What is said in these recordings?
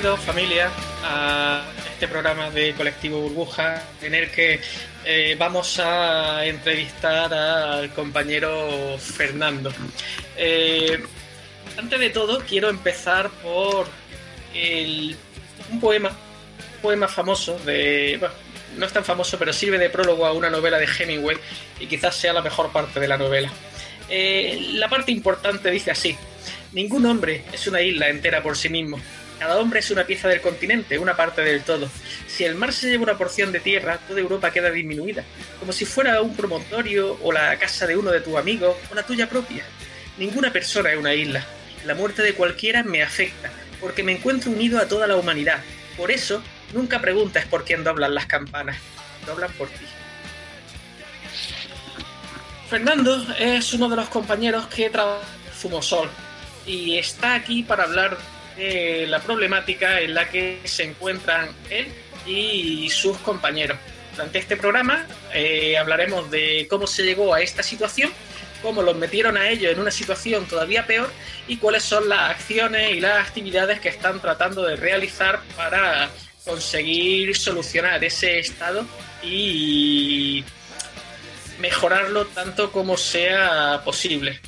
Bienvenidos familia a este programa de Colectivo Burbuja en el que eh, vamos a entrevistar al compañero Fernando. Eh, antes de todo quiero empezar por un poema, un poema famoso de... bueno, no es tan famoso pero sirve de prólogo a una novela de Hemingway y quizás sea la mejor parte de la novela. Eh, la parte importante dice así. Ningún hombre es una isla entera por sí mismo. Cada hombre es una pieza del continente, una parte del todo. Si el mar se lleva una porción de tierra, toda Europa queda disminuida, como si fuera un promontorio o la casa de uno de tus amigos o la tuya propia. Ninguna persona es una isla. La muerte de cualquiera me afecta, porque me encuentro unido a toda la humanidad. Por eso, nunca preguntes por quién doblan las campanas. Doblan por ti. Fernando es uno de los compañeros que trabaja Fumosol y está aquí para hablar la problemática en la que se encuentran él y sus compañeros. Durante este programa eh, hablaremos de cómo se llegó a esta situación, cómo los metieron a ellos en una situación todavía peor y cuáles son las acciones y las actividades que están tratando de realizar para conseguir solucionar ese estado y mejorarlo tanto como sea posible.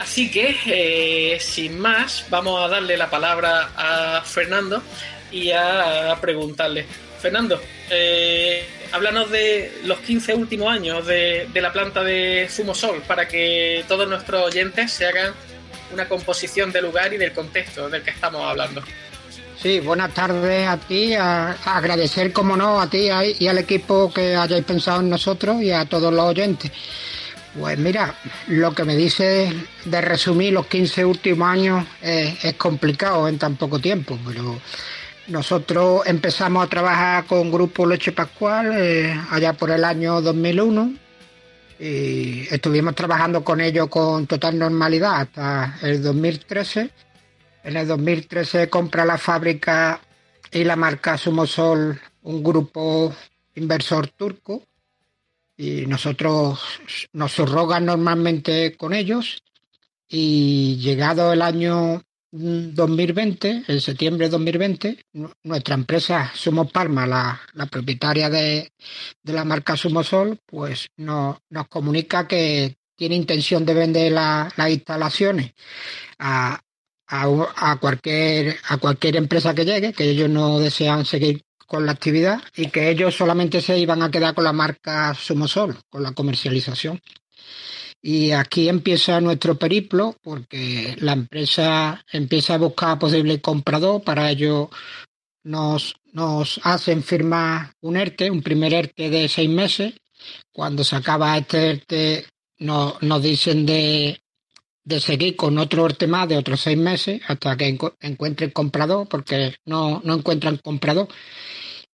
Así que, eh, sin más, vamos a darle la palabra a Fernando y a preguntarle. Fernando, eh, háblanos de los 15 últimos años de, la planta de Fumosol para que todos nuestros oyentes se hagan una composición del lugar y del contexto del que estamos hablando. Sí, buenas tardes a ti, a, agradecer, como no, a ti y al equipo que hayáis pensado en nosotros y a todos los oyentes. Pues mira, lo que me dice de resumir los 15 últimos años es, complicado en tan poco tiempo, pero nosotros empezamos a trabajar con Grupo Leche Pascual eh, allá por el año 2001 y estuvimos trabajando con ellos con total normalidad hasta el 2013 en el 2013 compra la fábrica y la marca Sumosol un grupo inversor turco y nosotros nos subrogan normalmente con ellos. Y llegado el año mm, 2020, en septiembre de 2020, nu- nuestra empresa Sumo Palma, la, la propietaria de, de la marca Sumosol, pues no- nos comunica que tiene intención de vender la- las instalaciones a, a, a cualquier a cualquier empresa que llegue, que ellos no desean seguir con la actividad y que ellos solamente se iban a quedar con la marca Sumosol, con la comercialización. Y aquí empieza nuestro periplo porque la empresa empieza a buscar posible comprador, para ello nos, nos hacen firmar un ERTE, un primer ERTE de seis meses. Cuando se acaba este ERTE nos, nos dicen de, de seguir con otro ERTE más de otros seis meses hasta que encu- encuentren comprador, porque no, no encuentran comprador.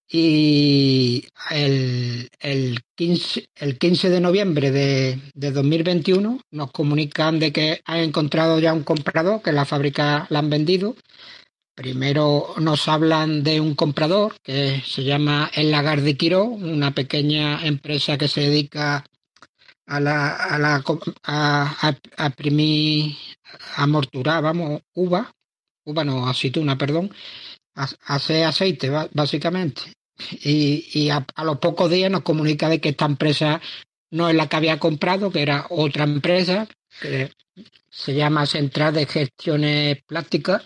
Y el, el, 15, el 15 de noviembre de, de 2021 nos comunican de que han encontrado ya un comprador, que la fábrica la han vendido. Primero nos hablan de un comprador que se llama El Lagar de Quiró, una pequeña empresa que se dedica a la, a la a, a, a vamos, uva, uva no, aceituna, perdón, hace aceite, básicamente. Y, y a, los pocos días nos comunica de que esta empresa no es la que había comprado, que era otra empresa que se llama Central de Gestiones Plásticas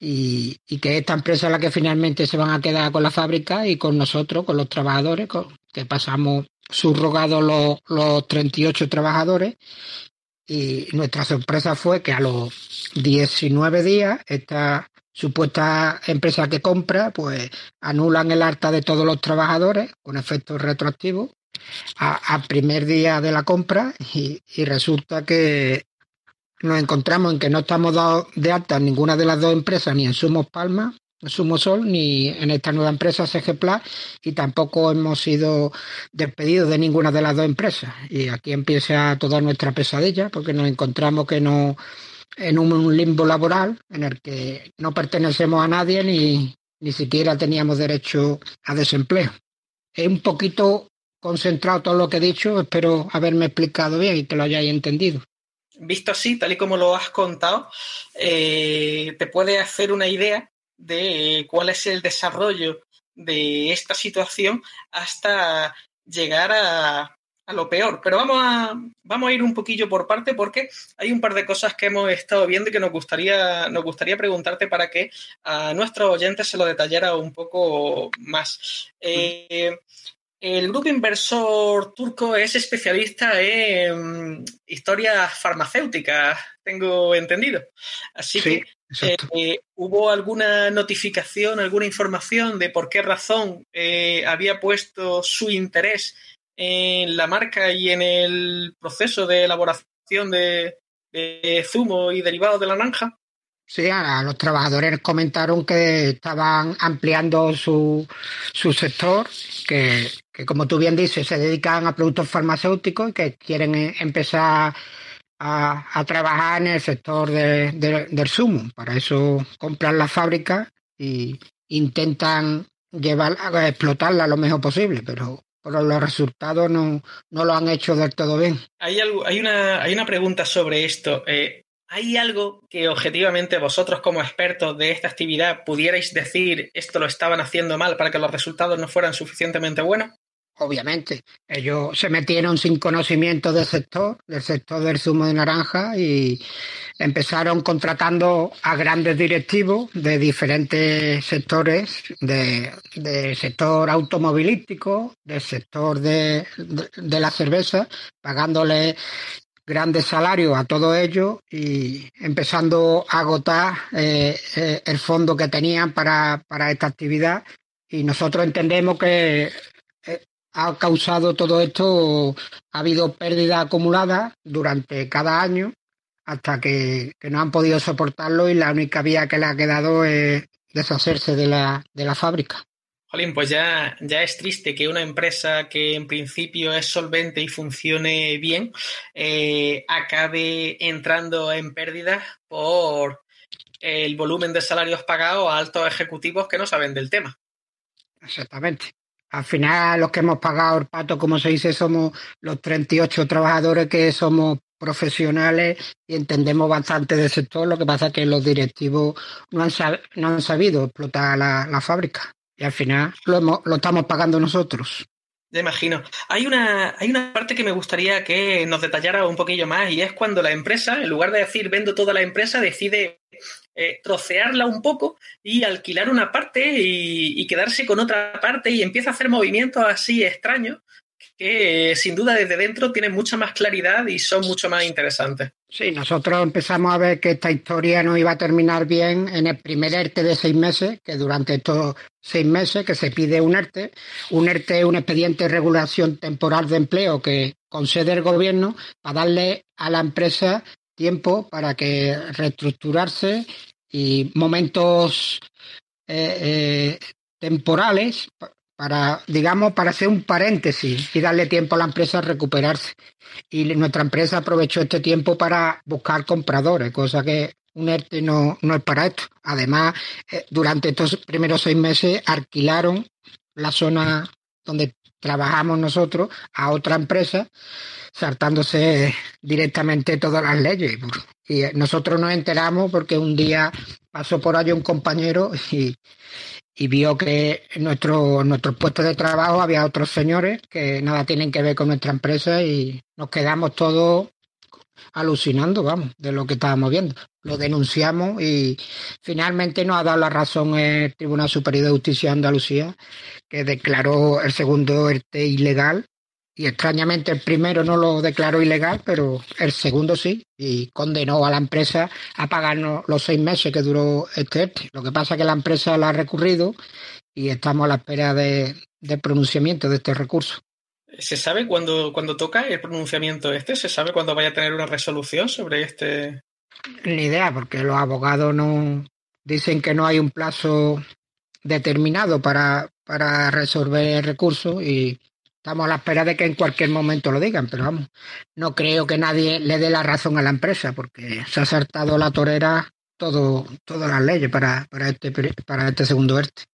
y, y que esta empresa es la que finalmente se van a quedar con la fábrica y con nosotros, con los trabajadores, que pasamos subrogados los, los 38 trabajadores. Y nuestra sorpresa fue que a los 19 días esta supuesta empresa que compra, pues anulan el alta de todos los trabajadores con efectos retroactivos al primer día de la compra. Y, resulta que nos encontramos en que no estamos dados de alta en ninguna de las dos empresas, ni en Sumos Palma, Sumosol, ni en esta nueva empresa CG Plus, y tampoco hemos sido despedidos de ninguna de las dos empresas. Y aquí empieza toda nuestra pesadilla, porque nos encontramos que no en un limbo laboral en el que no pertenecemos a nadie ni, ni siquiera teníamos derecho a desempleo. Es un poquito concentrado todo lo que he dicho, espero haberme explicado bien y que lo hayáis entendido. Visto así, tal y como lo has contado, eh, te puede hacer una idea de cuál es el desarrollo de esta situación hasta llegar a, a lo peor. Pero vamos a, vamos a ir un poquillo por parte porque hay un par de cosas que hemos estado viendo y que nos gustaría, nos gustaría preguntarte para que a nuestros oyentes se lo detallara un poco más. Eh, el grupo inversor turco es especialista en historias farmacéuticas, tengo entendido. Así que eh, ¿Hubo alguna notificación, alguna información de por qué razón eh, había puesto su interés en la marca y en el proceso de elaboración de, zumo y derivados de la naranja? Sí, a los trabajadores comentaron que estaban ampliando su, su sector, que, como tú bien dices, se dedican a productos farmacéuticos y que quieren eh, empezar a, trabajar en el sector del zumo. Para eso compran la fábrica y intentan llevar, a explotarla lo mejor posible, pero pero los resultados no, no lo han hecho del todo bien. Hay, algo, hay, una, hay una pregunta sobre esto. Eh, ¿Hay algo que objetivamente vosotros como expertos de esta actividad pudierais decir esto lo estaban haciendo mal para que los resultados no fueran suficientemente buenos? Obviamente. Ellos se metieron sin conocimiento del sector, del sector del zumo de naranja y empezaron contratando a grandes directivos de diferentes sectores, del sector automovilístico, del sector de, la cerveza, pagándoles grandes salarios a todos ellos y empezando a agotar eh, eh, el fondo que tenían para, para esta actividad y nosotros entendemos que ha causado todo esto, ha habido pérdida acumulada durante cada año hasta que, no han podido soportarlo y la única vía que le ha quedado es deshacerse de la, de la fábrica. Jolín, pues ya, ya es triste que una empresa que en principio es solvente y funcione bien eh, acabe entrando en pérdida por el volumen de salarios pagados a altos ejecutivos que no saben del tema. Exactamente. Al final, los que hemos pagado el pato, como se dice, somos los 38 trabajadores que somos profesionales y entendemos bastante del sector. Lo que pasa es que los directivos no han, no han sabido explotar la, fábrica y al final lo, lo estamos pagando nosotros. Ya imagino. Hay una, hay una parte que me gustaría que nos detallara un poquillo más y es cuando la empresa, en lugar de decir vendo toda la empresa, decide eh, trocearla un poco y alquilar una parte y, quedarse con otra parte y empieza a hacer movimientos así extraños que sin duda desde dentro tienen mucha más claridad y son mucho más interesantes. Sí, nosotros empezamos a ver que esta historia no iba a terminar bien en el primer ERTE de seis meses, que durante estos seis meses que se pide un ERTE, un ERTE es un expediente de regulación temporal de empleo que concede el gobierno para darle a la empresa tiempo para que reestructurarse y momentos eh, eh, temporales para, digamos, para hacer un paréntesis y darle tiempo a la empresa a recuperarse. Y nuestra empresa aprovechó este tiempo para buscar compradores, cosa que un ERTE no, no es para esto. Además, eh, durante estos primeros seis meses alquilaron la zona donde trabajamos nosotros a otra empresa saltándose directamente todas las leyes. Y nosotros nos enteramos porque un día pasó por allí un compañero y, vio que en nuestro, nuestro puesto de trabajo había otros señores que nada tienen que ver con nuestra empresa y nos quedamos todos alucinando, vamos, de lo que estábamos viendo. Lo denunciamos y finalmente nos ha dado la razón el Tribunal Superior de Justicia de Andalucía, que declaró el segundo ERTE ilegal y extrañamente el primero no lo declaró ilegal, pero el segundo sí, y condenó a la empresa a pagarnos los seis meses que duró este ERTE. Lo que pasa es que la empresa la ha recurrido y estamos a la espera de, pronunciamiento de este recurso. ¿Se sabe cuándo, cuando toca el pronunciamiento este? ¿Se sabe cuándo vaya a tener una resolución sobre este? Ni idea, porque los abogados no dicen que no hay un plazo determinado para, para resolver el recurso y Estamos a la espera de que en cualquier momento lo digan, pero vamos, no creo que nadie le dé la razón a la empresa porque se ha saltado la torera todo, todas las leyes para, para, este, para este segundo ERTE.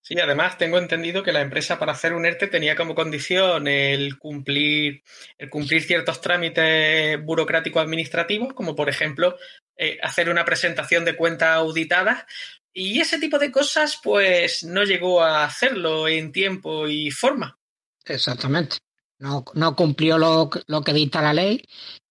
Sí, además tengo entendido que la empresa para hacer un ERTE tenía como condición el cumplir, el cumplir ciertos trámites burocráticos administrativos, como por ejemplo eh, hacer una presentación de cuentas auditadas. Y ese tipo de cosas, pues no llegó a hacerlo en tiempo y forma. Exactamente. No, no cumplió lo, lo que dicta la ley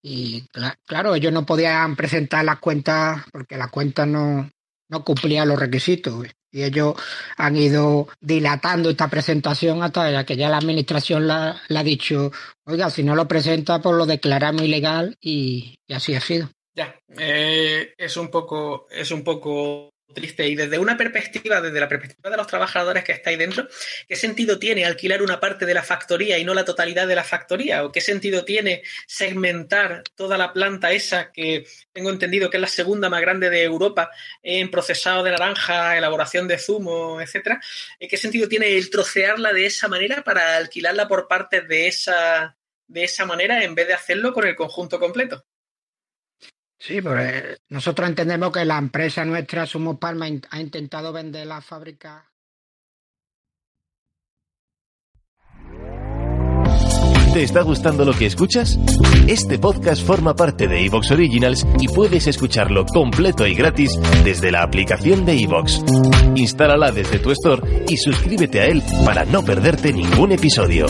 y claro, ellos no podían presentar las cuentas porque las cuentas no, no cumplían los requisitos. Y ellos han ido dilatando esta presentación hasta que ya la administración la, ha dicho, oiga, si no lo presenta, pues lo declaramos ilegal y, y así ha sido. Ya, eh, es un poco, es un poco triste. Y desde una perspectiva, desde la perspectiva de los trabajadores que estáis dentro, ¿qué sentido tiene alquilar una parte de la factoría y no la totalidad de la factoría? ¿O qué sentido tiene segmentar toda la planta esa que tengo entendido que es la segunda más grande de Europa en procesado de naranja, elaboración de zumo, etcétera? ¿Qué sentido tiene el trocearla de esa manera para alquilarla por partes de esa, de esa manera en vez de hacerlo con el conjunto completo? Sí, pues nosotros entendemos que la empresa nuestra, Sumo Palma, ha intentado vender la fábrica. ¿Te está gustando lo que escuchas? Este podcast forma parte de Evox Originals y puedes escucharlo completo y gratis desde la aplicación de Evox. Instálala desde tu store y suscríbete a él para no perderte ningún episodio.